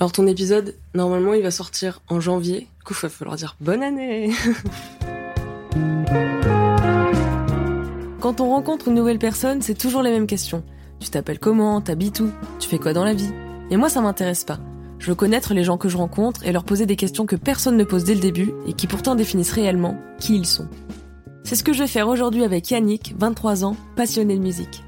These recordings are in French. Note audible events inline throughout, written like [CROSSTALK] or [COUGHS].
Alors ton épisode, normalement, il va sortir en janvier. Du coup, il va falloir dire bonne année. [LAUGHS] Quand on rencontre une nouvelle personne, c'est toujours les mêmes questions. Tu t'appelles comment? T'habites où? Tu fais quoi dans la vie? Et moi, ça m'intéresse pas. Je veux connaître les gens que je rencontre et leur poser des questions que personne ne pose dès le début et qui pourtant définissent réellement qui ils sont. C'est ce que je vais faire aujourd'hui avec Yannick, 23 ans, passionné de musique.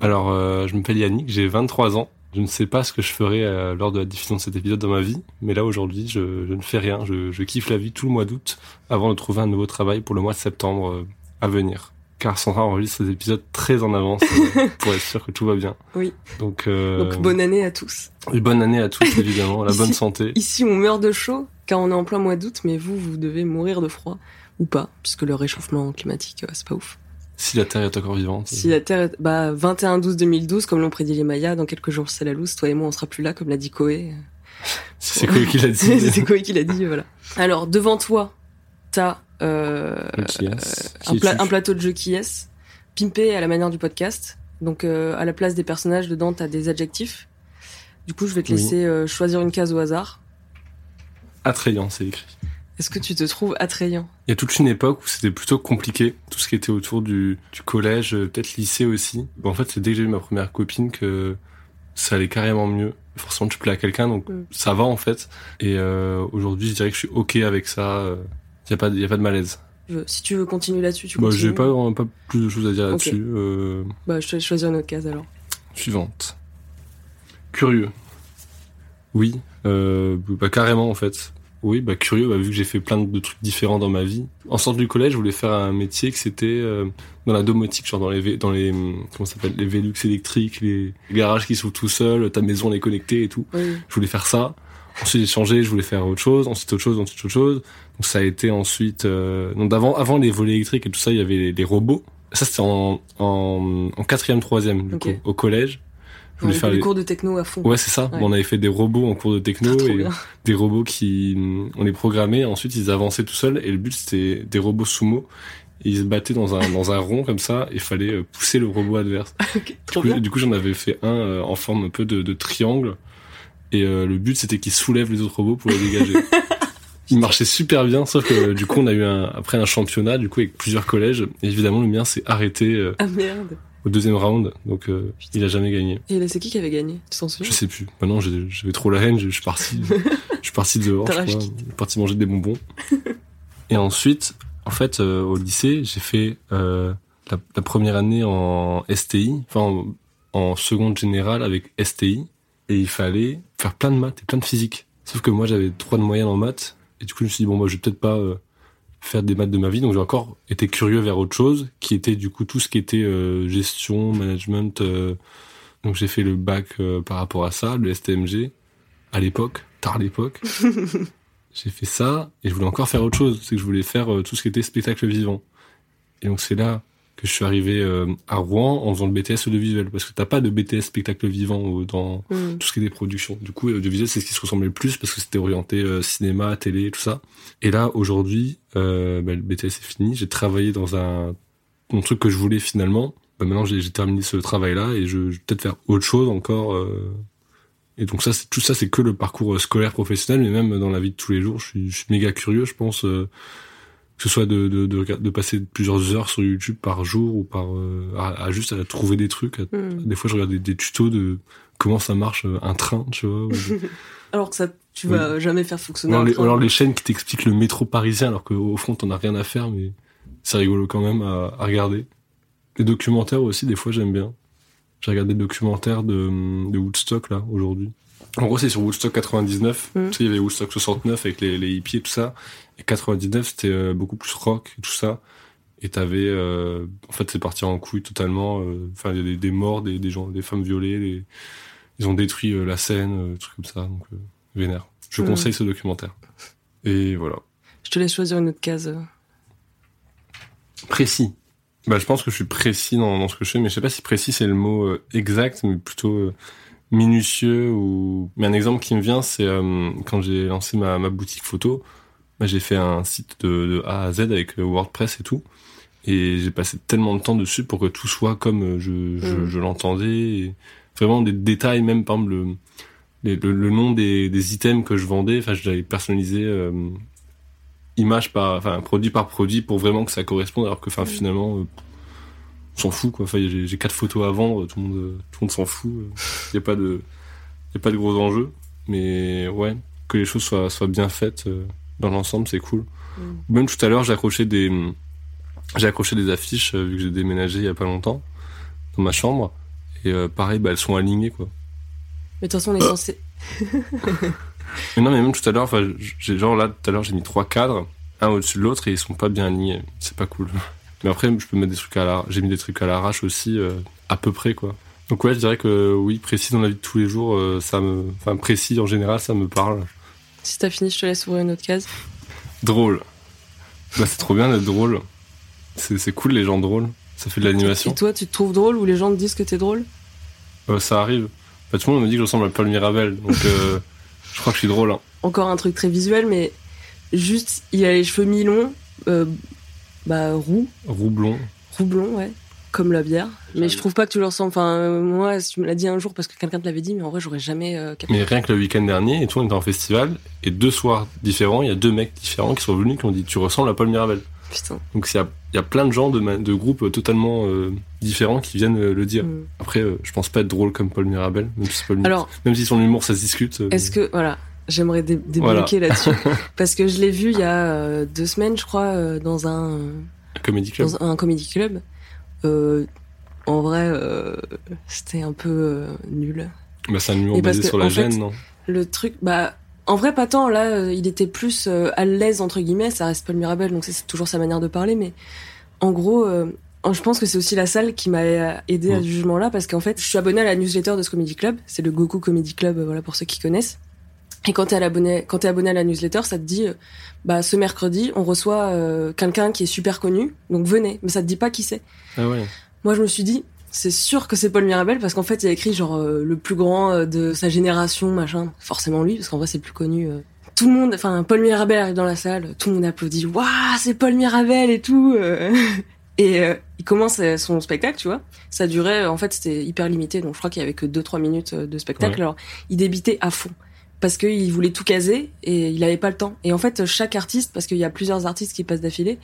Alors, euh, je m'appelle Yannick, j'ai 23 ans. Je ne sais pas ce que je ferai euh, lors de la diffusion de cet épisode dans ma vie, mais là aujourd'hui, je, je ne fais rien. Je, je, kiffe la vie tout le mois d'août avant de trouver un nouveau travail pour le mois de septembre euh, à venir. Car Sandra enregistre ces épisodes très en avance euh, [LAUGHS] pour être sûr que tout va bien. Oui. Donc, Donc bonne année à tous. Et bonne année à tous évidemment, la Ici- bonne santé. Ici, on meurt de chaud car on est en plein mois d'août, mais vous, vous devez mourir de froid ou pas, puisque le réchauffement climatique, c'est pas ouf. Si la Terre est encore vivante. Si la Terre, est- bah 21-12-2012, comme l'ont prédit les Mayas, dans quelques jours c'est la loose. Toi et moi, on sera plus là, comme l'a dit Koé. [LAUGHS] C'est quoi qui l'a dit. [LAUGHS] c'est Koé qui l'a dit, voilà. Alors devant toi, t'as euh, un, pla- un plateau de jeu qui est pimpé à la manière du podcast. Donc euh, à la place des personnages dedans, t'as des adjectifs. Du coup, je vais te laisser euh, choisir une case au hasard. Attrayant, c'est écrit. Est-ce que tu te trouves attrayant? Il y a toute une époque où c'était plutôt compliqué, tout ce qui était autour du, du collège, euh, peut-être lycée aussi. Bon, en fait, c'est dès que j'ai eu ma première copine que ça allait carrément mieux. Forcément, tu plais à quelqu'un, donc Mm. ça va en fait. Et euh, aujourd'hui, je dirais que je suis ok avec ça. Il y a pas, y a pas de malaise. Si tu veux continuer là-dessus, tu Bah, continues. j'ai pas pas plus de choses à dire là-dessus. Euh, Bah, je laisse choisir une autre case alors. suivante. Curieux. Oui, euh, bah, carrément en fait. Oui, bah curieux, bah, vu que j'ai fait plein de trucs différents dans ma vie. En sortant du collège, je voulais faire un métier que c'était euh, dans la domotique, genre dans les dans les hum, comment ça s'appelle les Velux électriques, les garages qui s'ouvrent tout seuls, ta maison elle est connectée et tout. Oui. Je voulais faire ça. Ensuite, j'ai changé, je voulais faire autre chose, ensuite autre chose, ensuite autre chose. Donc ça a été ensuite euh, donc d'avant avant les volets électriques et tout ça, il y avait les, les robots. Ça c'était en en en quatrième troisième du coup au collège. Je voulais faire les cours de techno à fond. Ouais, c'est ça. Ouais. On avait fait des robots en cours de techno Trop et bien. des robots qui, on les programmait, ensuite ils avançaient tout seuls et le but c'était des robots sumo. Et ils se battaient dans un, dans un rond comme ça et il fallait euh, pousser le robot adverse. [LAUGHS] Ok, Du coup, du coup, j'en avais fait un euh, en forme un peu de, de triangle et euh, le but c'était qu'il soulève les autres robots pour les dégager. [LAUGHS] Il marchait super bien, sauf que du coup on a eu un, après un championnat du coup avec plusieurs collèges. Et évidemment le mien s'est arrêté euh, Ah merde. Au deuxième round, donc euh, il a jamais gagné. Et là, c'est qui qui avait gagné? Tu t'en Je souviens sais plus. Maintenant, j'ai- j'avais trop la haine. Je je suis parti. [LAUGHS] je suis parti dehors. Je. Je suis parti manger des bonbons. [LAUGHS] Et ensuite, en fait, euh, au lycée, j'ai fait euh, la, la première année en STI, enfin en, en seconde générale avec STI, et il fallait faire plein de maths et plein de physique. Sauf que moi, j'avais trois de moyenne en maths, et du coup, je me suis dit bon, moi, je vais peut-être pas euh, faire des maths de ma vie, donc j'ai encore été curieux vers autre chose, qui était du coup tout ce qui était euh, gestion, management. euh, donc j'ai fait le bac euh, par rapport à ça, le STMG, à l'époque, tard l'époque. [LAUGHS] j'ai fait ça et je voulais encore faire autre chose. C'est que je voulais faire tout ce qui était spectacle vivant. Et donc c'est là que je suis arrivé euh, à Rouen en faisant le BTS audiovisuel. Parce que t'as pas de BTS spectacle vivant euh, dans Hmm. tout ce qui est des productions. Du coup, audiovisuel, c'est ce qui se ressemblait le plus parce que c'était orienté euh, cinéma, télé, tout ça. Et là, aujourd'hui, euh, bah, le BTS est fini. J'ai travaillé dans un, un truc que je voulais finalement. Bah, maintenant, j'ai terminé ce travail-là et je, je vais peut-être faire autre chose encore. euh. Et donc ça, tout ça, c'est que le parcours scolaire professionnel, mais même dans la vie de tous les jours, je suis, je suis méga curieux, je pense. euh, que ce soit de, de, de, passer plusieurs heures sur YouTube par jour ou par euh, à, à juste à trouver des trucs. à- Hmm. des fois, je regarde des, des tutos de comment ça marche euh, un train, tu vois. ou [LAUGHS] Alors que ça, tu Oui. vas jamais faire fonctionner. ou alors, un les, train. alors les chaînes qui t'expliquent le métro parisien, alors qu'au fond, t'en as rien à faire, mais c'est rigolo quand même à, à regarder. Les documentaires aussi, des fois, j'aime bien. J'ai regardé des documentaires de, de Woodstock, là, aujourd'hui. En gros, c'est sur Woodstock 99. Mm. Tu sais, il y avait Woodstock 69 avec les, les hippies et tout ça. Et 99, c'était euh, beaucoup plus rock et tout ça. Et t'avais, euh, en fait, c'est parti en couille totalement. euh, Enfin, il y a des, des morts, des, des gens, des femmes violées. des- ils ont détruit euh, la scène, euh, des trucs comme ça. Donc, euh, vénère. Je Mm. conseille ce documentaire. Et voilà. Je te laisse choisir une autre case. Précis. Bah, je pense que je suis précis dans, dans ce que je fais, mais je sais pas si précis c'est le mot euh, exact, mais plutôt euh, minutieux ou. Mais un exemple qui me vient, c'est euh, quand j'ai lancé ma, ma boutique photo, bah, j'ai fait un site de, de A à Z avec WordPress et tout, et j'ai passé tellement de temps dessus pour que tout soit comme euh, je, je, Mm. je l'entendais. vraiment des détails, même par exemple le, le, le nom des, des, items que je vendais. Enfin, j'avais personnalisé euh, image par, enfin produit par produit pour vraiment que ça corresponde. Alors que, enfin, finalement, euh, s'en fout quoi. Enfin, j'ai quatre photos à vendre, tout le monde, tout le monde s'en fout. Il y a pas de, y a pas de gros enjeux. Mais ouais, que les choses soient, soient bien faites euh, dans l'ensemble, c'est cool. Mm. Même tout à l'heure, j'ai accroché des, j'ai accroché des affiches vu que j'ai déménagé il y a pas longtemps dans ma chambre. Et euh, pareil, bah, elles sont alignées, quoi. Mais de toute façon, on est [COUGHS] censé. [LAUGHS] mais non, mais même tout à l'heure, enfin, j'ai genre là, tout à l'heure, j'ai mis trois cadres, un au-dessus de l'autre, et ils sont pas bien alignés. C'est pas cool. Mais après, je peux mettre des trucs à la, j'ai mis des trucs à l'arrache aussi, euh, à peu près, quoi. Donc ouais, je dirais que oui, précis dans la vie de tous les jours, euh, ça me, enfin précis en général, ça me parle. Si t'as fini, je te laisse ouvrir une autre case. Drôle. Bah c'est trop bien d'être drôle. C'est cool les gens drôles. Ça fait de l'animation. Et toi, tu te trouves drôle ou les gens te disent que t'es drôle? Euh, Ça arrive. Bah, tout le monde me dit que je ressemble à Paul Mirabel, donc euh, [LAUGHS] je crois que je suis drôle. Hein. Encore un truc très visuel, mais juste, il a les cheveux mi-longs, euh, bah roux. Roux blond. Roux blond, ouais. Comme la bière. Mais je trouve pas que tu le ressembles. Enfin, moi, tu me l'as dit un jour parce que quelqu'un te l'avait dit, mais en vrai, j'aurais jamais capté. Mais rien que le week-end dernier, et toi, on était en festival, et deux soirs différents, il y a deux mecs différents qui sont venus qui ont dit Tu ressembles à Paul Mirabel. Putain. Donc il y a, plein de gens de, de groupes totalement euh, différents qui viennent euh, le dire. Mm. Après, euh, je pense pas être drôle comme Paul Mirabel, même si, Paul Alors, même si son humour ça se discute. Est-ce que voilà, j'aimerais débloquer là-dessus [LAUGHS] parce que je l'ai vu il y a deux semaines, je crois, dans un, un comedy club. Dans un comedy club. en vrai, c'était un peu nul. Bah, c'est un humour basé sur la gêne, non? Le truc, bah en vrai, pas tant. Là, euh, il était plus euh, à l'aise entre guillemets. Ça reste Paul Mirabel, donc c'est toujours sa manière de parler. Mais en gros, euh, je pense que c'est aussi la salle qui m'a aidé à ce jugement-là, parce qu'en fait, je suis abonné à la newsletter de ce comedy club. C'est le Goku Comedy Club, voilà pour ceux qui connaissent. Et quand t'es abonné, quand t'es abonné à la newsletter, ça te dit, bah ce mercredi, on reçoit quelqu'un qui est super connu, donc venez. Mais ça te dit pas qui c'est. Ah ouais. Moi, je me suis dit, c'est sûr que c'est Paul Mirabel parce qu'en fait il a écrit genre euh, le plus grand euh, de sa génération machin. Forcément lui parce qu'en vrai c'est le plus connu euh. tout le monde enfin Paul Mirabel arrive dans la salle tout le monde applaudit. Waouh c'est Paul Mirabel et tout [LAUGHS] et il commence son spectacle tu vois. Ça durait en fait c'était hyper limité. Donc je crois qu'il y avait que 2 3 minutes de spectacle. Alors il débitait à fond parce qu'il voulait tout caser et il avait pas le temps et en fait chaque artiste parce qu'il y a plusieurs artistes qui passent d'affilée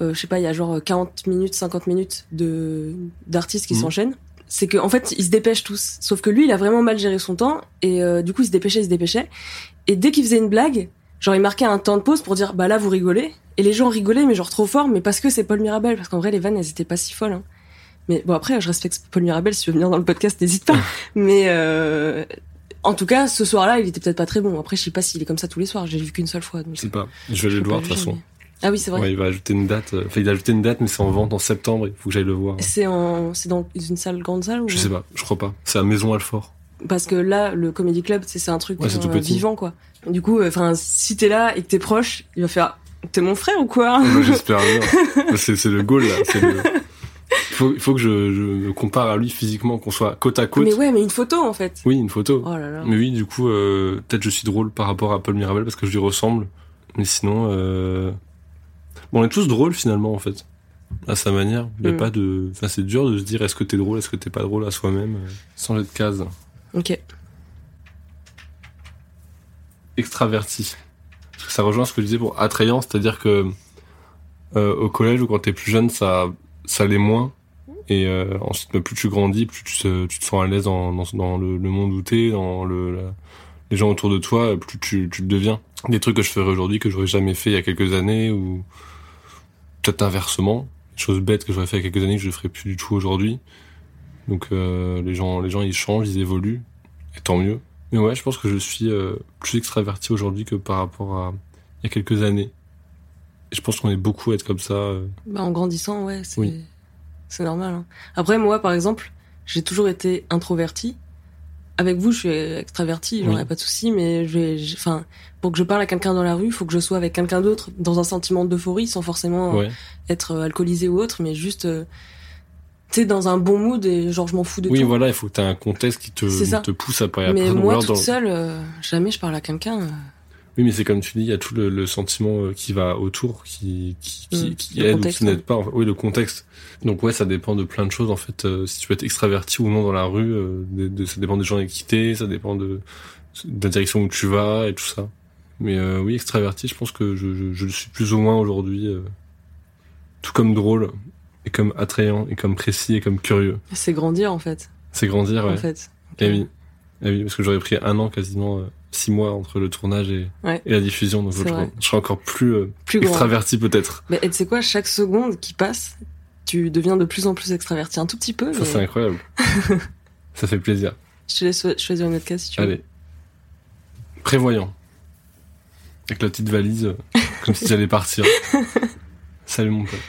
euh, je sais pas, il y a genre 40 minutes, 50 minutes de d'artistes qui mmh. s'enchaînent. C'est que en fait, ils se dépêchent tous. Sauf que lui, il a vraiment mal géré son temps et euh, du coup, il se dépêchait, il se dépêchait. Et dès qu'il faisait une blague, genre il marquait un temps de pause pour dire bah là vous rigolez. Et les gens rigolaient, mais genre trop fort, mais parce que c'est Paul Mirabel. Parce qu'en vrai, les vannes, elles étaient pas si folles. Hein. Mais bon, après, je respecte Paul Mirabel. Si tu veux venir dans le podcast, n'hésite pas. mais euh, en tout cas, ce soir-là, il était peut-être pas très bon. Après, je sais pas s'il est comme ça tous les soirs. J'ai vu qu'une seule fois. Je sais pas. Je vais le voir de toute façon. Ah oui, c'est vrai. Ouais, il va ajouter une date. Euh, enfin, il a ajouté une date, mais c'est en vente en septembre. Il faut que j'aille le voir. C'est en, c'est dans une salle, grande salle ou... Je sais pas. Je crois pas. C'est à Maison Alfort. Parce que là, le Comedy Club, c'est un truc euh, vivant, quoi. Du coup, enfin, si t'es là et que t'es proche, il va faire, t'es mon frère ou quoi? [LAUGHS] J'espère bien. c'est le goal là. Il faut, que je, je, me compare à lui physiquement, qu'on soit côte à côte. Mais ouais, mais une photo en fait. Oui, une photo. Oh là là. Mais oui, du coup, euh, peut-être je suis drôle par rapport à Paul Mirabel parce que je lui ressemble. Mais sinon, euh, Bon, on est tous drôles finalement en fait, à sa manière. Il y a mm. pas de, enfin c'est dur de se dire est-ce que t'es drôle, est-ce que t'es pas drôle à soi-même, euh, sans être case. Ok. Extraverti. Parce que ça rejoint ce que je disais pour attrayant, c'est-à-dire que euh, au collège ou quand t'es plus jeune, ça, ça l'est moins. Et euh, ensuite, bah, plus tu grandis, plus tu te, tu te sens à l'aise dans, dans, le, le, monde où t'es, dans le, les gens autour de toi, plus tu, tu deviens. Des trucs que je ferais aujourd'hui que j'aurais jamais fait il y a quelques années ou peut-être inversement, des choses bêtes que j'aurais fait il y a quelques années que je ne ferais plus du tout aujourd'hui. Donc euh, les gens, les gens ils changent, ils évoluent, et tant mieux. Mais ouais, je pense que je suis euh, plus extraverti aujourd'hui que par rapport à il y a quelques années. Et je pense qu'on est beaucoup à être comme ça. Euh. Bah, en grandissant, ouais, c'est c'est normal. Hein. Après, moi, par exemple, j'ai toujours été introverti avec vous, je suis extraverti, j'aurais pas de souci, mais je vais, enfin, pour que je parle à quelqu'un dans la rue, il faut que je sois avec quelqu'un d'autre dans un sentiment d'euphorie, sans forcément euh, être euh, alcoolisé ou autre, mais juste, tu sais, dans un bon mood et genre je m'en fous de tout. Oui, voilà, il faut que tu aies un contexte qui te, te pousse à parler. Mais moi, toute seule, jamais je parle à quelqu'un. Oui, mais c'est comme tu dis, il y a tout le, le sentiment euh, qui va autour, qui, qui, qui, Mm. qui aide ou qui n'aide pas. en fait. Oui, le contexte. Donc ouais, ça dépend de plein de choses en fait. Euh, si tu peux être extraverti ou non dans la rue, euh, de, de- ça dépend des gens avec qui t'es, ça dépend de, de la direction où tu vas et tout ça. Mais euh, oui, extraverti, je pense que je, je, je le suis plus ou moins aujourd'hui. tout comme drôle, et comme attrayant, et comme précis, et comme curieux. C'est grandir en fait. C'est grandir, ouais. En fait. Eh oui. Eh oui, parce que j'aurais pris un an, quasiment six mois entre le tournage et, Ouais. et la diffusion, donc je, serais encore plus, euh, Plus extraverti peut-être. Mais tu sais quoi, chaque seconde qui passe, tu deviens de plus en plus extraverti un tout petit peu. Ça mais c'est incroyable. [LAUGHS] ça fait plaisir. Je te laisse choisir une autre case si tu veux. Allez. Prévoyant. Avec la petite valise, euh, [LAUGHS] comme si j'allais partir. Salut mon pote.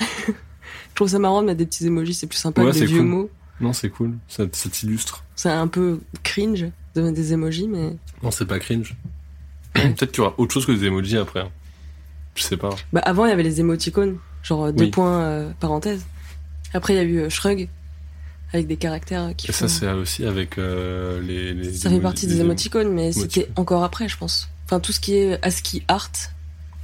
Je trouve ça marrant de mettre des petits emojis, c'est plus sympa Ouais, que des vieux cool. mots. Non, c'est cool. Ça, ça t'illustre. C'est un peu cringe de des emojis, mais Non, c'est pas cringe. [COUGHS] Peut-être qu'il y aura autre chose que des emojis après. hein. Je sais pas. bah, avant il y avait les émoticônes, genre euh, deux Oui. points euh, parenthèse. Après il y a eu euh, Shrug avec des caractères qui Et ça, c'est aussi avec euh, les, les. Ça fait partie des émoticônes, mais c'était encore après, je pense. Enfin, tout ce qui est ASCII art,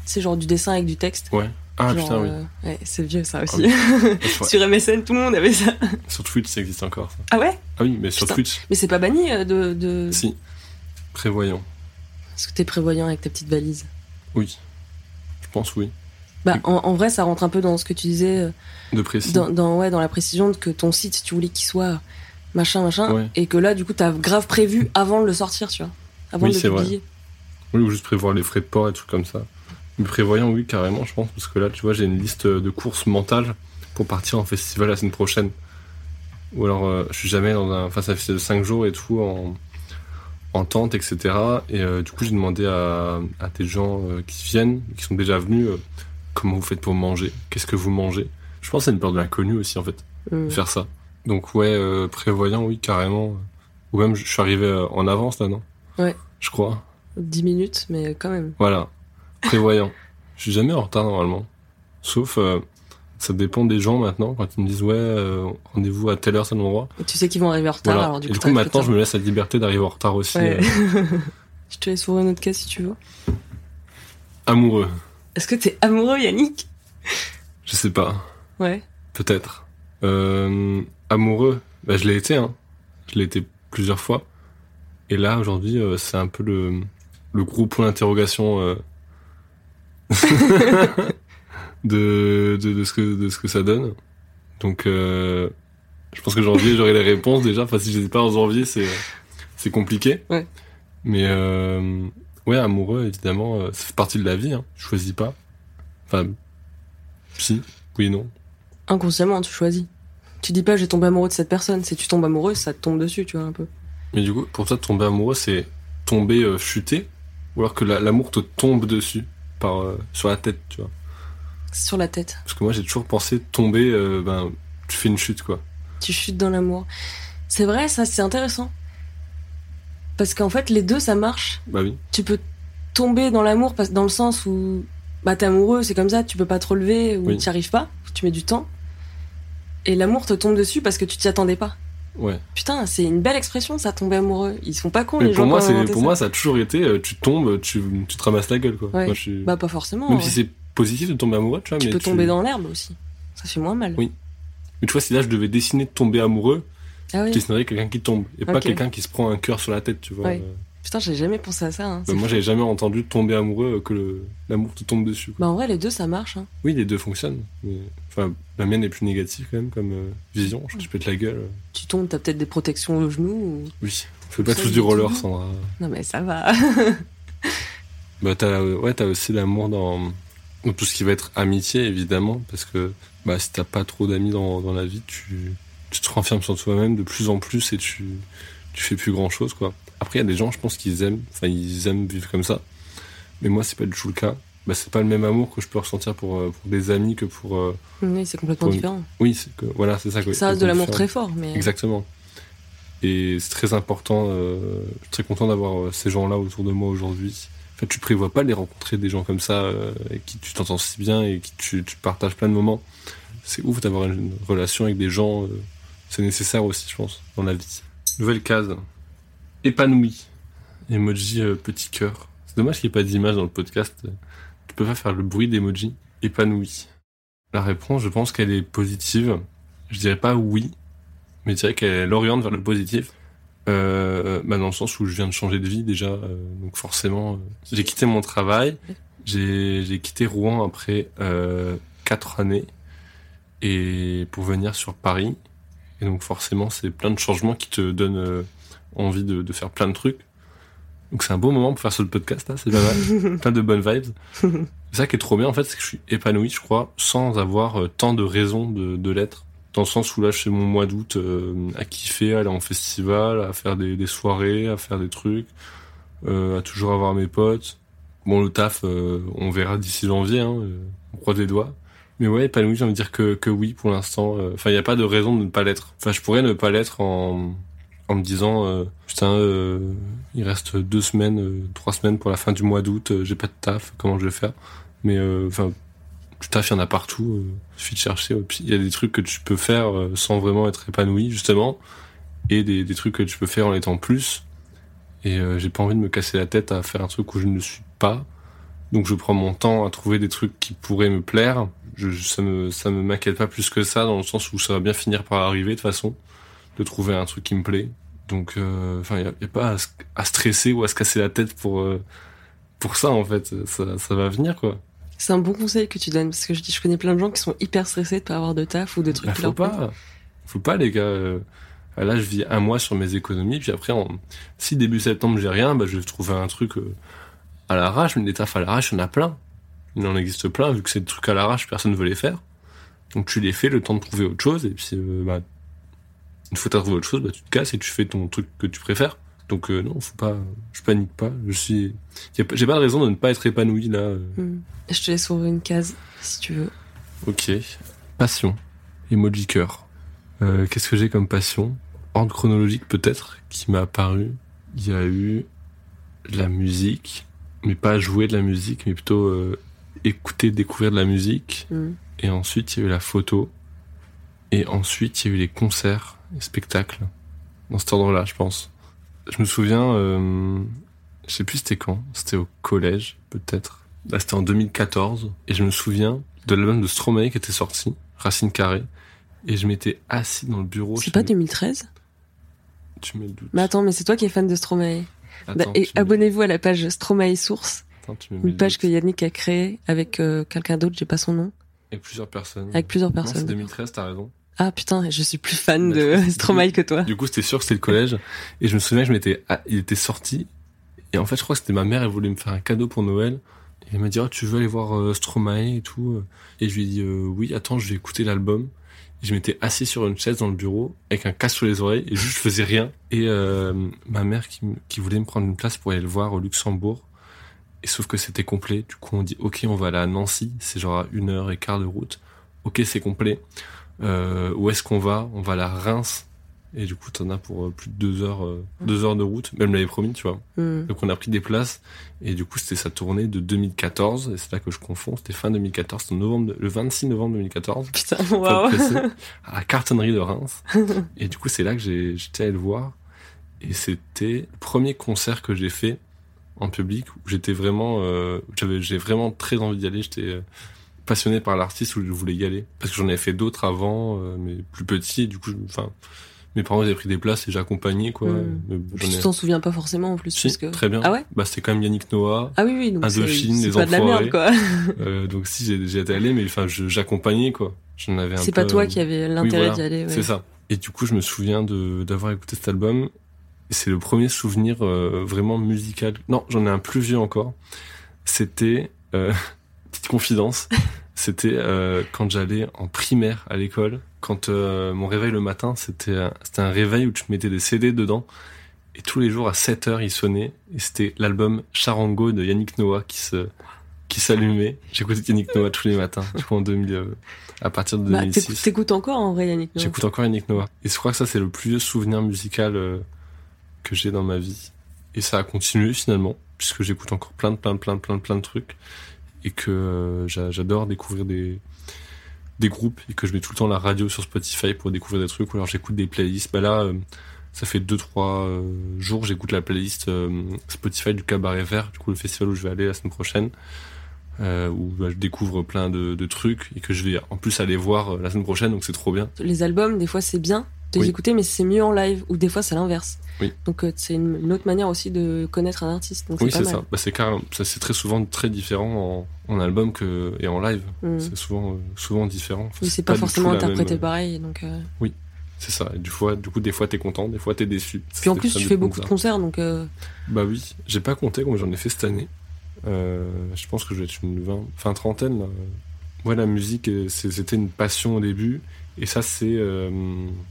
c'est genre du dessin avec du texte. Ouais. Ah Genre, putain, oui. euh, ouais, c'est vieux ça aussi. oui. [LAUGHS] Ouais. Sur MSN, tout le monde avait ça. Sur Twitch, ça existe encore. Ça. Ah ouais? Ah oui, mais sur Putain. Twitch, Mais c'est pas banni euh, de, de... si. Prévoyant. Parce que t'es prévoyant avec ta petite valise? Oui. Je pense oui. Bah, en, en vrai, ça rentre un peu dans ce que tu disais, euh, De précis. dans, dans, ouais, dans la précision de que ton site, tu voulais qu'il soit machin, machin, Ouais. et que là, du coup, t'as grave prévu avant de le sortir, tu vois. Avant Oui, de le vrai. publier. Oui, ou juste prévoir les frais de port et tout comme ça. Mais prévoyant, oui, carrément, je pense, parce que là, tu vois, j'ai une liste de courses mentales pour partir en festival la semaine prochaine. Ou alors, euh, je suis jamais dans un. Enfin, ça fait 5 jours et tout en, en tente, etc. Et euh, du coup, j'ai demandé à, à des gens euh, qui viennent, qui sont déjà venus, euh, comment vous faites pour manger? Qu'est-ce que vous mangez? Je pense que c'est une peur de l'inconnu aussi, en fait, Mm. de faire ça. Donc, ouais, euh, prévoyant, oui, carrément. Ou même, je suis arrivé euh, en avance, là, non? Ouais. Je crois. 10 minutes, mais quand même. Voilà, prévoyant. je suis jamais en retard normalement. Sauf, euh, ça dépend des gens maintenant. Quand ils me disent ouais, euh, rendez-vous à telle heure, tel endroit. Et tu sais qu'ils vont arriver en retard, Voilà. alors du Et coup, du coup, maintenant, je me laisse la liberté d'arriver en retard aussi. Ouais. euh, [LAUGHS] je te laisse ouvrir une autre case si tu veux. amoureux, Est-ce que t'es amoureux, Yannick? Je sais pas, Ouais. peut-être. Euh, amoureux, bah, je l'ai été. Hein. Je l'ai été plusieurs fois. Et là, aujourd'hui, euh, c'est un peu le, le gros point d'interrogation euh, [LAUGHS] de, de, de, ce que, de ce que ça donne. Donc, euh, je pense que janvier, j'aurai les réponses déjà. Enfin, si je les ai pas en janvier, c'est, c'est compliqué. Ouais. Mais, euh, ouais, amoureux, évidemment, euh, ça fait partie de la vie. Hein. Je choisis pas. Enfin, si, oui non. Inconsciemment, tu choisis. Tu dis pas j'ai tombé amoureux de cette personne. Si tu tombes amoureux, ça te tombe dessus, tu vois, un peu. Mais du coup, pour toi, tomber amoureux, c'est tomber euh, chuter Ou alors que la- l'amour te tombe dessus par, euh, sur la tête, tu vois Sur la tête. Parce que moi, j'ai toujours pensé tomber, euh, ben, tu fais une chute, quoi. Tu chutes dans l'amour. C'est vrai, ça, c'est intéressant. Parce qu'en fait, les deux, ça marche. Bah oui. Tu peux tomber dans l'amour dans le sens où bah t'es amoureux, c'est comme ça, tu peux pas te relever ou Oui. t'y arrives pas, tu mets du temps. Et l'amour te tombe dessus parce que tu t'y attendais pas. Ouais. Putain, c'est une belle expression, ça, tomber amoureux. Ils sont pas cons, Mais les pour gens moi, pour ça. moi, ça a toujours été, euh, tu tombes, tu, tu te ramasses la gueule, quoi. Ouais. Moi, je suis- Bah, pas forcément. Même ouais. si c'est positif de tomber amoureux, tu vois, tu mais peux tomber dans l'herbe aussi. Ça fait moins mal. Oui. Mais tu vois, si là, je devais dessiner tomber amoureux, Ah je oui. dessinerais quelqu'un qui tombe. Et pas quelqu'un qui se prend un cœur sur la tête, tu vois. Euh, Putain, j'ai jamais pensé à ça. hein. bah, moi, j'avais jamais entendu tomber amoureux, euh, que l'amour te tombe dessus, quoi. Bah, en vrai, les deux, ça marche. Hein. Oui, les deux fonctionnent. Mais... Enfin, la mienne est plus négative quand même comme euh, vision. Je te pète la gueule. Tu tombes, t'as peut-être des protections aux genoux. ou- Oui. On fait pas tous du roller, Sandra. Non, mais ça va. Bah, t'as, ouais, t'as aussi l'amour dans... tout ce qui va être amitié, évidemment. Parce que bah, si t'as pas trop d'amis dans, dans la vie, tu, tu te renfermes sur toi-même de plus en plus et tu, tu fais plus grand chose, quoi. Après, il y a des gens, je pense, qu'ils aiment, enfin, ils aiment vivre comme ça. Mais moi, c'est pas du tout le cas. Bah, c'est pas le même amour que je peux ressentir pour, euh, pour des amis que pour. euh, oui, c'est complètement différent. Oui, c'est que, voilà, c'est ça. que- Ça reste de l'amour très fort, mais. Exactement. Et c'est très important. euh, je suis très content d'avoir euh, ces gens-là autour de moi aujourd'hui. En fait, tu prévois pas les rencontrer des gens comme ça, euh, avec qui tu t'entends si bien et qui tu, partages plein de moments. C'est ouf d'avoir une relation avec des gens. euh, c'est nécessaire aussi, je pense, dans la vie. Nouvelle case. Épanoui. Emoji petit cœur. C'est dommage qu'il n'y ait pas d'image dans le podcast. Tu peux pas faire le bruit d'emoji épanoui. La réponse, je pense qu'elle est positive. Je dirais pas oui, mais je dirais qu'elle oriente vers le positif. Euh, bah dans le sens où je viens de changer de vie déjà, euh, donc forcément, euh, j'ai quitté mon travail, j'ai j'ai quitté Rouen après euh, quatre années et pour venir sur Paris. Et donc forcément, c'est plein de changements qui te donnent envie de, de faire plein de trucs. Donc c'est un beau moment pour faire ce podcast là, c'est pas mal, [LAUGHS] plein de bonnes vibes. C'est ça qui est trop bien en fait, c'est que je suis épanoui, je crois, sans avoir tant de raisons de, de l'être. Dans le sens où là, je fais mon mois d'août euh, à kiffer, à aller en festival, à faire des, soirées, à faire des trucs, euh, à toujours avoir mes potes. Bon, le taf, euh, on verra d'ici janvier, hein, euh, on croise les doigts. Mais ouais, épanoui, j'ai envie de dire que, que oui pour l'instant. euh. Enfin, il n'y a pas de raison de ne pas l'être. Enfin, je pourrais ne pas l'être en, en me disant, euh, putain, il reste deux semaines, trois semaines pour la fin du mois d'août, j'ai pas de taf, comment je vais faire? Mais enfin, du taf, il y en a partout. Euh, suffit de chercher. Il y a des trucs que tu peux faire euh, sans vraiment être épanoui, justement, et des, des trucs que tu peux faire en étant plus. Et euh, j'ai pas envie de me casser la tête à faire un truc où je ne suis pas. Donc je prends mon temps à trouver des trucs qui pourraient me plaire. Je, ça me ça me m'inquiète pas plus que ça dans le sens où ça va bien finir par arriver de toute façon de trouver un truc qui me plaît. Donc euh, enfin il y a, pas à, à stresser ou à se casser la tête pour euh, pour ça en fait. Ça ça va venir quoi. C'est un bon conseil que tu donnes parce que je dis, je connais plein de gens qui sont hyper stressés de pas avoir de taf ou de trucs Bah, faut leur plaisent. pas. Faut pas, les gars. Euh, Là, je vis un mois sur mes économies, puis après, en- si début septembre j'ai rien, bah, je vais trouver un truc euh, à l'arrache. Mais des tafs à l'arrache, il y en a plein. Il en existe plein, vu que c'est des trucs à l'arrache, personne ne veut les faire. Donc tu les fais, le temps de trouver autre chose, et puis euh, bah, une fois que t'as trouvé autre chose, bah, tu te casses et tu fais ton truc que tu préfères. Donc euh, non, faut pas, je panique pas. Je suis, j'ai pas de raison de ne pas être épanoui là. Hmm. Je te laisse ouvrir une case si tu veux. Ok. Passion. Emoji cœur. Euh, Qu'est-ce que j'ai comme passion? Ordre chronologique peut-être qui m'a apparu. Il y a eu la musique, mais pas jouer de la musique, mais plutôt euh, écouter, découvrir de la musique. Hmm. Et ensuite, il y a eu la photo. Et ensuite, il y a eu les concerts et spectacles. Dans cet ordre-là, je pense. Je me souviens, euh, je sais plus c'était quand. C'était au collège, peut-être. Là, c'était en 2014. Et je me souviens de l'album de Stromae qui était sorti, Racine Carrée. Et je m'étais assis dans le bureau. C'est pas me- 2013 Tu mets le doute. Mais attends, mais c'est toi qui es fan de Stromae. Attends, Bah, et mets- abonnez-vous à la page Stromae Source, attends, tu une page que Yannick a créée avec euh, quelqu'un d'autre, j'ai pas son nom, Avec plusieurs personnes. avec plusieurs Non, c'est personnes. 2013, t'as raison. Ah putain, je suis plus fan Bah, de [LAUGHS] Stromae que toi. Du coup, c'était sûr que c'était le collège. Et je me souviens, je m'étais, ah, il était sorti. Et en fait, je crois que c'était ma mère, elle voulait me faire un cadeau pour Noël. Et elle m'a dit, oh, tu veux aller voir euh, Stromae et tout. Et je lui ai dit, euh, oui, attends, je vais écouter l'album. Et je m'étais assis sur une chaise dans le bureau, avec un casque sur les oreilles, et juste je faisais rien. Et euh, ma mère qui, qui voulait me prendre une place pour aller le voir au Luxembourg. Et sauf que c'était complet. Du coup, on dit, ok, on va aller à Nancy. C'est genre à une heure et quart de route. Ok, c'est complet. Euh, où est-ce qu'on va? On va à la Reims. Et du coup, t'en as pour euh, plus de deux heures, euh, deux heures de route. Mais elle me l'avait promis, tu vois. Hmm. Donc on a pris des places. Et du coup, c'était sa tournée de 2014. Et c'est là que je confonds. C'était fin 2014. C'était en novembre, le 26 novembre 2014. Putain, waouh. [LAUGHS] à la cartonnerie de Reims. Et du coup, c'est là que j'étais allé le voir. Et c'était le premier concert que j'ai fait en public où j'étais vraiment, euh, j'avais, j'ai vraiment très envie d'y aller. J'étais euh, passionné par l'artiste où je voulais y aller. Parce que j'en avais fait d'autres avant, euh, mais plus petits. Et du coup, je- enfin, mes parents ils avaient pris des places et j'accompagnais, quoi. Mm. J'en tu ai- t'en souviens pas forcément en plus. Si, parce que... très bien. Ah ouais Bah, c'était quand même Yannick Noah. Ah oui, oui, donc Indochine, les pas de la merde quoi. [LAUGHS] Euh, donc si été allé, mais enfin, je- j'accompagnais, quoi. J'en avais un C'est pas toi euh, qui avais l'intérêt voilà, d'y aller. ouais. C'est ça. Et du coup, je me souviens de d'avoir écouté cet album. C'est le premier souvenir euh, vraiment musical. Non, j'en ai un plus vieux encore. C'était euh, [LAUGHS] petite confidence. C'était euh, quand j'allais en primaire à l'école. Quand euh, mon réveil le matin, c'était un- c'était un réveil où tu mettais des CD dedans. Et tous les jours à 7 heures, il sonnait. Et c'était l'album Charango de Yannick Noah qui se qui s'allumait. J'écoutais Yannick Noah tous les matins. Du coup, en 2000, euh, à partir de Bah, 2006. t'écoutes- t'écoutes encore en vrai Yannick non J'écoute encore Yannick Noah. Et je crois que ça, c'est le plus vieux souvenir musical euh, que j'ai dans ma vie. Et ça a continué finalement, puisque j'écoute encore plein de, plein de, plein de, plein de, plein de trucs. Et que euh, j'a- j'adore découvrir des, des groupes. Et que je mets tout le temps la radio sur Spotify pour découvrir des trucs. Ou alors j'écoute des playlists. Bah là, euh, ça fait deux trois euh, jours, j'écoute la playlist Spotify du Cabaret Vert, du coup le festival où je vais aller la semaine prochaine, où bah, je découvre plein de, de, trucs et que je vais en plus aller voir la semaine prochaine, donc c'est trop bien. Les albums, des fois c'est bien de les écouter, mais c'est mieux en live, ou des fois c'est l'inverse. Oui. Donc c'est une, autre manière aussi de connaître un artiste. Donc oui, c'est ça. Bah, c'est carrément, c'est très souvent très différent en, en album que et en live. Mm. C'est souvent souvent différent. Enfin, oui, c'est pas, pas, forcément interprété pareil, donc. Oui. C'est ça. Et du, fois, du coup, des fois, t'es content, des fois, t'es déçu. Puis en plus, tu fais beaucoup de concerts, donc. Euh... Bah oui. J'ai pas compté comme j'en ai fait cette année. Euh, je pense que je vais être une vingt, enfin trentaine. Ouais, la musique, euh, c'était une passion au début, et ça, c'est euh,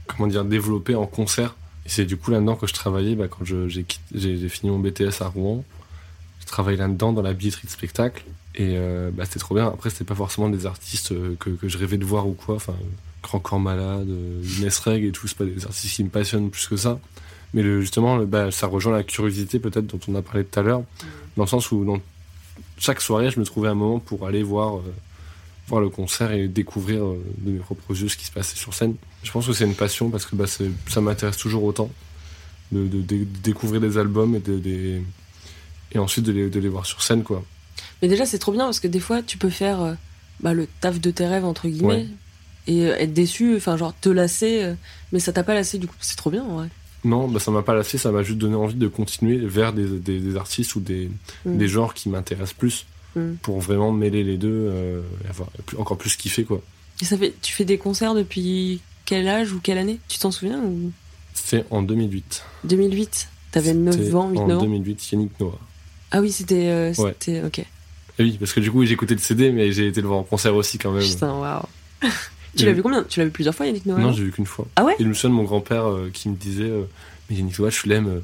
comment dire, développé en concert. Et c'est du coup là-dedans que je travaillais. Bah, quand j'ai j'ai fini mon BTS à Rouen, je travaillais là-dedans dans la billetterie de spectacle, et euh, bah, c'était trop bien. Après, c'était pas forcément des artistes que, que je rêvais de voir ou quoi. Enfin Grand Corps Malade, Inès Reg et tout, c'est pas des artistes qui me passionnent plus que ça. Mais le, justement, le, bah, ça rejoint la curiosité peut-être dont on a parlé tout à l'heure, dans le sens où dans chaque soirée, je me trouvais un moment pour aller voir, euh, voir le concert et découvrir euh, de mes propres yeux ce qui se passait sur scène. Je pense que c'est une passion parce que bah, ça m'intéresse toujours autant de, de, de, découvrir des albums et, de, et ensuite de les, de les voir sur scène. quoi. Mais déjà, c'est trop bien parce que des fois, tu peux faire euh, bah, le taf de tes rêves, entre guillemets. Ouais et être déçu, enfin genre te lasser, mais ça t'a pas lassé du coup, c'est trop bien ouais. Non, bah ça m'a pas lassé, ça m'a juste donné envie de continuer vers des, des, des artistes ou des, mm. des genres qui m'intéressent plus mm. pour vraiment mêler les deux euh, et avoir encore plus kiffer quoi. Et ça fait, tu fais des concerts depuis quel âge ou quelle année? Tu t'en souviens ou? En 2008. 2008 T'avais 9 ans, 8, 9 ans En 2008, Yannick Noah. Ah oui, c'était. Euh, Ouais. ok. Et oui, parce que du coup, j'ai écouté le CD, mais j'ai été le voir en concert aussi quand même. Putain, waouh. [LAUGHS] Tu l'as vu combien? Tu l'as vu plusieurs fois, Yannick Noah Non, j'ai vu qu'une fois. Ah ouais? Et je me souviens de mon grand-père euh, qui me disait euh, Mais Yannick Noah, je l'aime,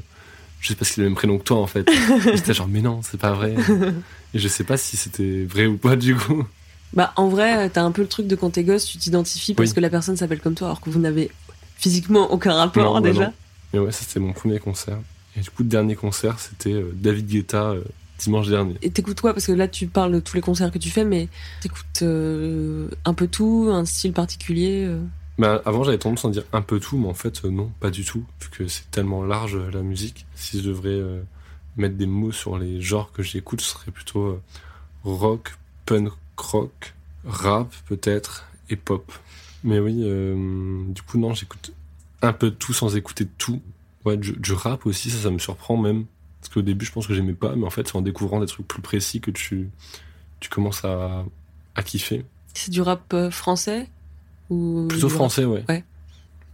juste parce qu'il a le même prénom que toi en fait. [LAUGHS] J'étais genre Mais non, c'est pas vrai. [LAUGHS] Et je sais pas si c'était vrai ou pas du coup. Bah, en vrai, t'as un peu le truc de quand t'es gosse, tu t'identifies parce Oui. que la personne s'appelle comme toi, alors que vous n'avez physiquement aucun rapport Non, bah déjà. non. Mais ouais, ça c'était mon premier concert. Et du coup, le dernier concert, c'était euh, David Guetta euh, dimanche dernier. Et t'écoutes quoi? Parce que là, tu parles de tous les concerts que tu fais, mais t'écoutes euh, un peu tout, un style particulier Bah, avant, j'avais tendance à dire un peu tout, mais en fait, euh, non, pas du tout, vu que c'est tellement large euh, la musique. Si je devrais euh, mettre des mots sur les genres que j'écoute, ce serait plutôt rock, punk rock, rap peut-être, et pop. Mais oui, du coup, non, j'écoute un peu tout sans écouter tout. Ouais, du, rap aussi, ça, ça me surprend même. Parce qu'au début, je pense que j'aimais pas, mais en fait, c'est en découvrant des trucs plus précis que tu, tu commences à, à kiffer. C'est du rap français? Ou Plutôt français, ouais. Ouais.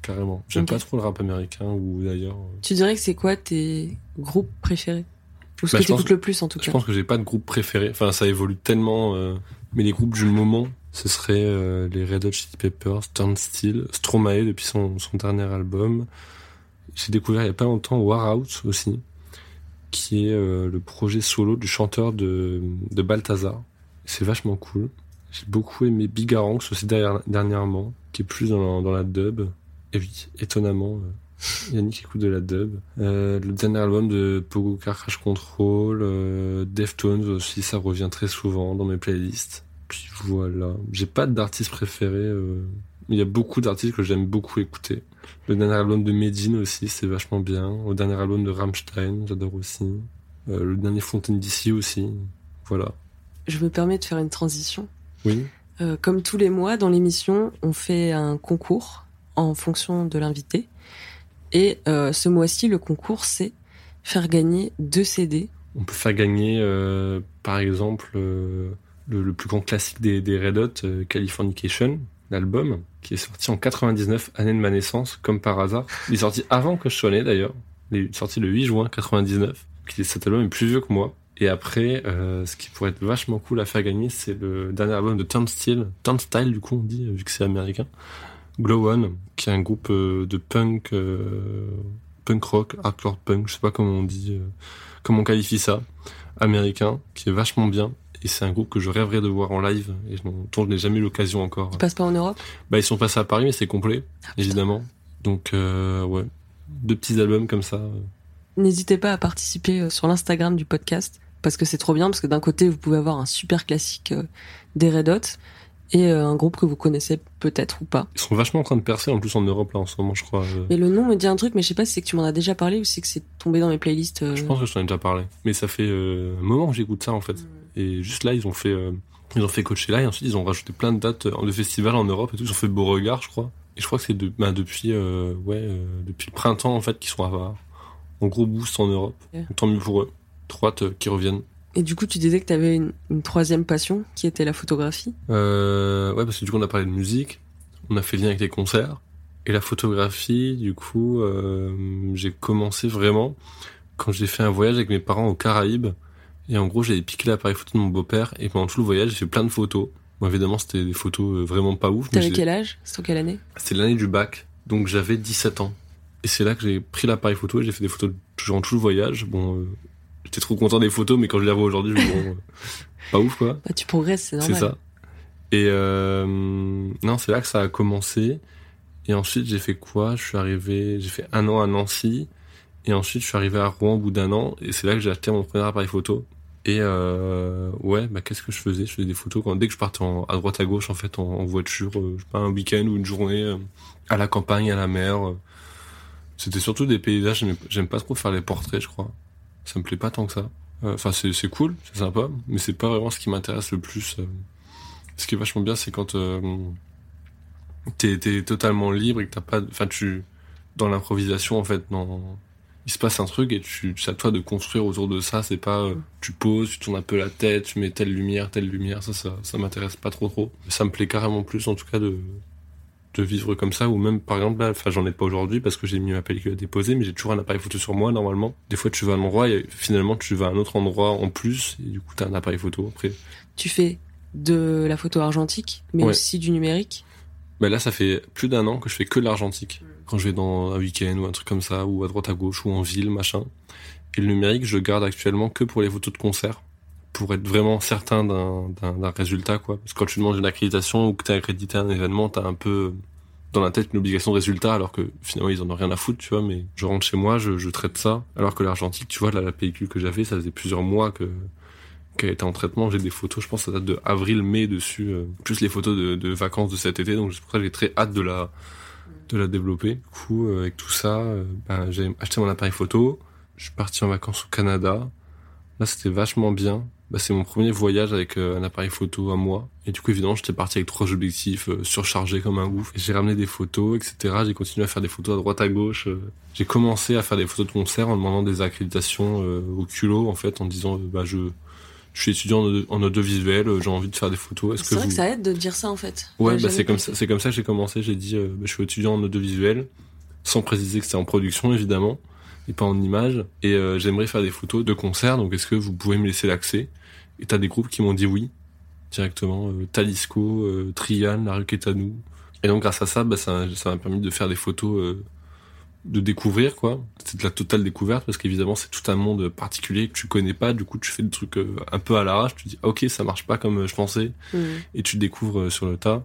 Carrément. J'aime pas trop le rap américain ou d'ailleurs. euh, Tu dirais que c'est quoi tes groupes préférés? Ou ce Bah, que je t'écoutes le plus en tout Je cas? pense que j'ai pas de groupe préféré. Enfin, ça évolue tellement. euh, Mais les groupes du moment, ce serait euh, les Red Hot Chili Peppers, Turnstile, Stromae depuis son, son dernier album. J'ai découvert il y a pas longtemps War Out aussi, qui est euh, le projet solo du chanteur de, de Balthazar. C'est vachement cool. J'ai beaucoup aimé Bigaranx aussi derrière- dernièrement, qui est plus dans la, dub. Et oui, étonnamment, euh, Yannick écoute de la dub. Euh, le dernier album de Pogo Car Crash Control, euh, Deftones aussi, ça revient très souvent dans mes playlists. Puis voilà. J'ai pas d'artiste préféré. euh, Il y a beaucoup d'artistes que j'aime beaucoup écouter. Le dernier album de Medine aussi, c'est vachement bien. Le dernier album de Rammstein, j'adore aussi. Le dernier Fontaine d'ici aussi. Voilà. Je me permets de faire une transition. Oui. Euh, comme tous les mois dans l'émission, on fait un concours en fonction de l'invité. Et euh, ce mois-ci, le concours, c'est faire gagner deux CD. On peut faire gagner, euh, par exemple, le, le plus grand classique des, des Red Hot, Californication, l'album, qui est sorti en 99, année de ma naissance, comme par hasard. Il est sorti avant que je sois né, d'ailleurs. Il est sorti le 8 juin 99. Donc, il est- Cet album est plus vieux que moi. Et après, euh, ce qui pourrait être vachement cool à faire gagner, c'est le dernier album de Turnstile. Turnstile, du coup, on dit, vu que c'est américain. Glow On, qui est un groupe euh, de punk, euh, punk rock, hardcore punk, je sais pas comment on dit, euh, comment on qualifie ça, américain, qui est vachement bien. Et c'est un groupe que je rêverais de voir en live, et dont je n'ai jamais eu l'occasion encore. Tu passes pas en Europe? Bah, ils sont passés à Paris, mais c'est complet, Ah, évidemment. Donc, ouais. Deux petits albums comme ça. N'hésitez pas à participer sur l'Instagram du podcast parce que c'est trop bien parce que d'un côté vous pouvez avoir un super classique euh, des Red Hot Et euh, un groupe que vous connaissez peut-être ou pas. Ils sont vachement en train de percer en plus en Europe là en ce moment, je crois. euh. Mais le nom me dit un truc, mais je sais pas si c'est que tu m'en as déjà parlé ou si c'est que c'est tombé dans mes playlists. euh. Je pense que je t'en ai déjà parlé. Mais ça fait un moment que j'écoute ça en fait. Et juste là, ils ont fait, ils ont fait Coachella et ensuite ils ont rajouté plein de dates de festivals en Europe et tout. Ils ont fait Beauregard, je crois. Et je crois que c'est de, bah, depuis, ouais, depuis le printemps en fait qu'ils sont à, en gros boost en Europe. Ouais. Tant mieux pour eux. Hâte euh, qu'ils reviennent. Et du coup, tu disais que tu avais une, une troisième passion qui était la photographie. Euh, ouais, parce que du coup on a parlé de musique, on a fait le lien avec les concerts et la photographie. Du coup, euh, j'ai commencé vraiment quand j'ai fait un voyage avec mes parents aux Caraïbes. Et en gros, j'avais piqué l'appareil photo de mon beau-père et pendant tout le voyage, j'ai fait plein de photos. Bon, évidemment, c'était des photos euh, vraiment pas ouf. T'avais quel âge? C'était quelle année? C'était l'année du bac, donc j'avais 17 ans. Et c'est là que j'ai pris l'appareil photo et j'ai fait des photos durant tout le voyage. Bon, euh, j'étais trop content des photos, mais quand je les revois aujourd'hui, je me dis, bon, [LAUGHS] pas ouf quoi. bah, Tu progresses, c'est C'est normal. ça. Et euh, non, c'est là que ça a commencé. Et ensuite, j'ai fait quoi? Je suis arrivé, j'ai fait un an à Nancy. Et ensuite, je suis arrivé à Rouen au bout d'un an. Et c'est là que j'ai acheté mon premier appareil photo. Et euh, ouais, bah qu'est-ce que je faisais? Je faisais des photos quand dès que je partais en- à droite à gauche en fait en, en voiture, euh, je sais pas un week-end ou une journée euh, à la campagne, à la mer. euh. C'était surtout des paysages. J'aime pas trop faire les portraits, je crois. Ça me plaît pas tant que ça. Euh, Enfin, c'est c'est cool, c'est sympa, mais c'est pas vraiment ce qui m'intéresse le plus. euh. Ce qui est vachement bien, c'est quand euh, t'es t'es totalement libre et que t'as pas, enfin tu dans l'improvisation en fait, dans il se passe un truc et tu c'est à toi de construire autour de ça. C'est pas euh, tu poses, tu tournes un peu la tête, tu mets telle lumière, telle lumière. Ça, ça, ça m'intéresse pas trop trop. Ça me plaît carrément plus en tout cas de de vivre comme ça ou même par exemple là, enfin j'en ai pas aujourd'hui parce que j'ai mis ma pellicule à déposer, mais j'ai toujours un appareil photo sur moi normalement. Des fois tu vas à un endroit et finalement tu vas à un autre endroit en plus et du coup t'as un appareil photo après. Tu fais de la photo argentique, mais Ouais. aussi du numérique? Bah là, ça fait plus d'un an que je fais que de l'argentique. Quand je vais dans un week-end ou un truc comme ça, ou à droite à gauche, ou en ville, machin. Et le numérique, je garde actuellement que pour les photos de concert. Pour être vraiment certain d'un, résultat, quoi. Parce que quand tu demandes une accréditation ou que t'es accrédité à un événement, t'as un peu dans la tête une obligation de résultat, alors que finalement ils en ont rien à foutre, tu vois. Mais je rentre chez moi, je, je traite ça. Alors que l'argentique, tu vois, là, la pellicule que j'avais, ça faisait plusieurs mois que, qu'elle était en traitement. J'ai des photos, je pense, ça date de avril-mai dessus, euh, plus les photos de, de vacances de cet été. Donc c'est pour ça que j'ai très hâte de la de la développer. Du coup, euh, avec tout ça, euh, ben, j'ai acheté mon appareil photo. Je suis parti en vacances au Canada. Là, c'était vachement bien. Bah, c'est mon premier voyage avec euh, un appareil photo à moi. Et du coup, évidemment, j'étais parti avec trois objectifs euh, surchargés comme un ouf. J'ai ramené des photos, etc. J'ai continué à faire des photos à droite à gauche. euh. J'ai commencé à faire des photos de concert en demandant des accréditations au culot, en fait, en disant, bah, je, je suis étudiant en, audio- en audiovisuel, j'ai envie de faire des photos. Est-ce C'est que vrai vous... que ça aide de dire ça en fait. Ouais, bah c'est comme ça, c'est comme ça que j'ai commencé. J'ai dit, bah, je suis étudiant en audiovisuel, sans préciser que c'était en production évidemment, et pas en image. Et euh, j'aimerais faire des photos de concerts. Donc est-ce que vous pouvez me laisser l'accès? Et t'as des groupes qui m'ont dit oui directement. Euh, Talisco, euh, Trian, La Rue Quétanou. Et donc grâce à ça, bah, ça m'a permis de faire des photos. euh, de découvrir quoi c'est de la totale découverte parce qu'évidemment c'est tout un monde particulier que tu connais pas du coup tu fais des trucs un peu à l'arrache tu dis ah, ok ça marche pas comme je pensais Mhm. et tu découvres sur le tas.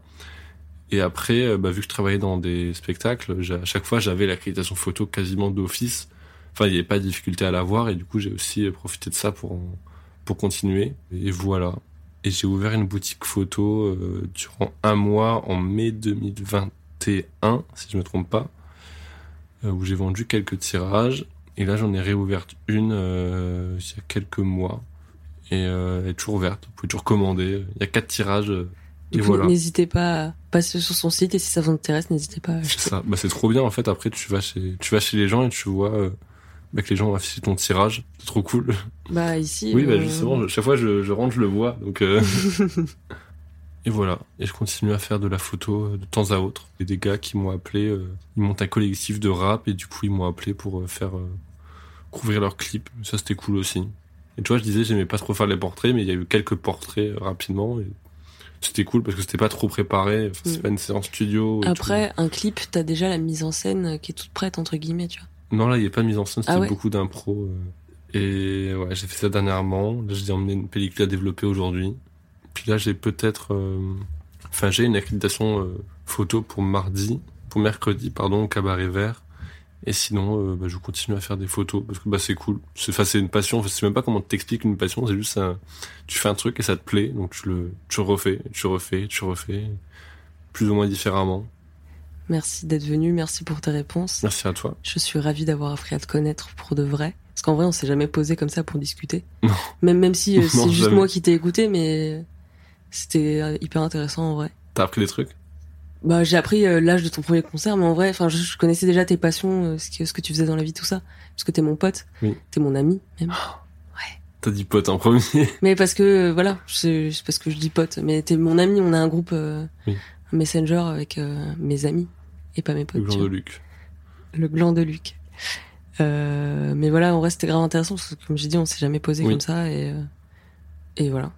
Et après, bah, vu que je travaillais dans des spectacles, à chaque fois j'avais l'accréditation photo quasiment d'office. Enfin, il n'y avait pas de difficulté à l'avoir et du coup j'ai aussi profité de ça pour en- pour continuer. Et voilà. Et j'ai ouvert une boutique photo euh, durant un mois en mai 2021, si je me trompe pas, euh, où j'ai vendu quelques tirages. Et là, j'en ai réouverte une euh, il y a quelques mois. Et elle est toujours ouverte. Vous pouvez toujours commander. Il y a quatre tirages. et voilà. n'hésitez pas à passer sur son site et si ça vous intéresse, n'hésitez pas à C'est ça. Bah, c'est trop bien. En fait, après, tu vas chez, tu vas chez les gens et tu vois bah, que les gens ont affiché ton tirage. C'est trop cool. Bah ici. Oui, bah, euh, justement, chaque fois je, je rentre, je le vois. Donc, euh, [LAUGHS] et voilà. Et je continue à faire de la photo euh, de temps à autre. Il y a des gars qui m'ont appelé. euh, ils montent un collectif de rap et du coup, ils m'ont appelé pour faire couvrir leurs clips. Ça, c'était cool aussi. Et tu vois, je disais, j'aimais pas trop faire les portraits, mais il y a eu quelques portraits rapidement. Et c'était cool parce que c'était pas trop préparé. Enfin, c'est Mm. pas une séance studio. et tout. Après, un clip, t'as déjà la mise en scène qui est toute prête entre guillemets, tu vois. Non, là, il n'y a pas de mise en scène, c'était Ah ouais beaucoup d'impro. euh. Et ouais, j'ai fait ça dernièrement. Là, j'ai emmené une pellicule à développer aujourd'hui. Puis là, j'ai peut-être... euh, Enfin, j'ai une accréditation euh, photo pour mardi, pour mercredi, pardon, au Cabaret Vert. Et sinon, euh, bah, je continue à faire des photos parce que bah, c'est cool. C'est, enfin, c'est une passion. Je sais même pas comment t'expliques une passion. C'est juste, un- tu fais un truc et ça te plaît, donc tu le, tu refais, tu refais, tu refais, plus ou moins différemment. Merci d'être venu, merci pour tes réponses. Merci à toi. Je suis ravie d'avoir appris à te connaître pour de vrai. Parce qu'en vrai, on s'est jamais posé comme ça pour discuter. Non. Même, même si euh, [LAUGHS] c'est juste jamais. moi qui t'ai écouté, mais c'était euh, hyper intéressant en vrai. T'as appris des trucs? Bah, j'ai appris euh, l'âge de ton premier concert, mais en vrai, enfin, je, je connaissais déjà tes passions, euh, ce que, ce que tu faisais dans la vie, tout ça. Parce que t'es mon pote. Oui. T'es mon ami, même. T'as dit pote en premier. [LAUGHS] Mais parce que, euh, voilà, c'est parce que je dis pote. Mais t'es mon ami, on a un groupe Oui. un Messenger avec mes amis et pas mes potes. Le gland de. Luc. Le gland de Luc. Euh, mais voilà, en vrai, c'était grave intéressant parce que, comme j'ai dit, on s'est jamais posé Oui. comme ça et, euh, et voilà.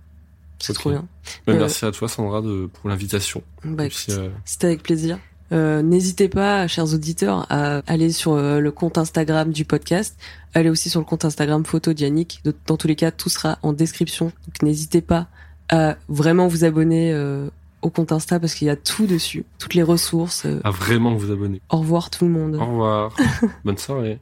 C'est trop bien. Bah, Euh, Merci à toi, Sandra, de, pour l'invitation. Bah, euh, C'était avec plaisir. Euh, N'hésitez pas, chers auditeurs, à aller sur le compte Instagram du podcast. Allez aussi sur le compte Instagram photo d'Yannick. Dans tous les cas, tout sera en description. Donc n'hésitez pas à vraiment vous abonner euh, au compte Insta parce qu'il y a tout dessus, toutes les ressources. Euh, à vraiment vous abonner. au revoir tout le monde. Au revoir. [LAUGHS] Bonne soirée.